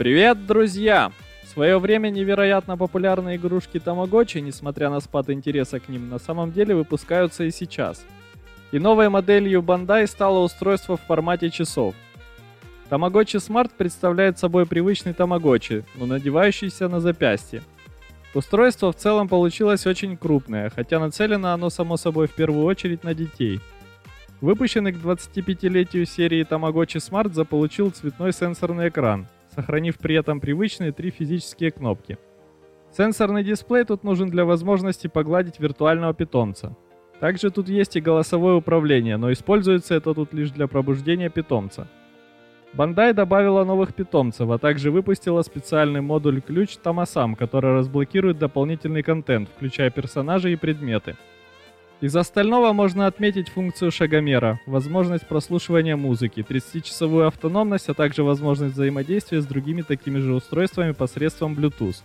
Привет, друзья! В свое время невероятно популярные игрушки Тамагочи, несмотря на спад интереса к ним, на самом деле выпускаются и сейчас. И новой моделью Bandai стало устройство в формате часов. Тамагочи Smart представляет собой привычный Тамагочи, но надевающийся на запястье. Устройство в целом получилось очень крупное, хотя нацелено оно само собой в первую очередь на детей. Выпущенный к 25-летию серии Tamagotchi Smart заполучил цветной сенсорный экран, сохранив при этом привычные три физические кнопки. Сенсорный дисплей тут нужен для возможности погладить виртуального питомца. Также тут есть и голосовое управление, но используется это тут лишь для пробуждения питомца. Bandai добавила новых питомцев, а также выпустила специальный модуль ключ Тамасам, который разблокирует дополнительный контент, включая персонажей и предметы. Из остального можно отметить функцию шагомера, возможность прослушивания музыки, 30-часовую автономность, а также возможность взаимодействия с другими такими же устройствами посредством Bluetooth.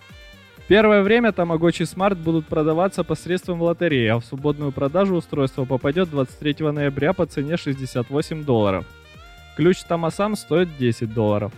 Первое время Tamagotchi Smart будут продаваться посредством лотереи, а в свободную продажу устройство попадет 23 ноября по цене 68 долларов. Ключ Тамасам стоит 10 долларов.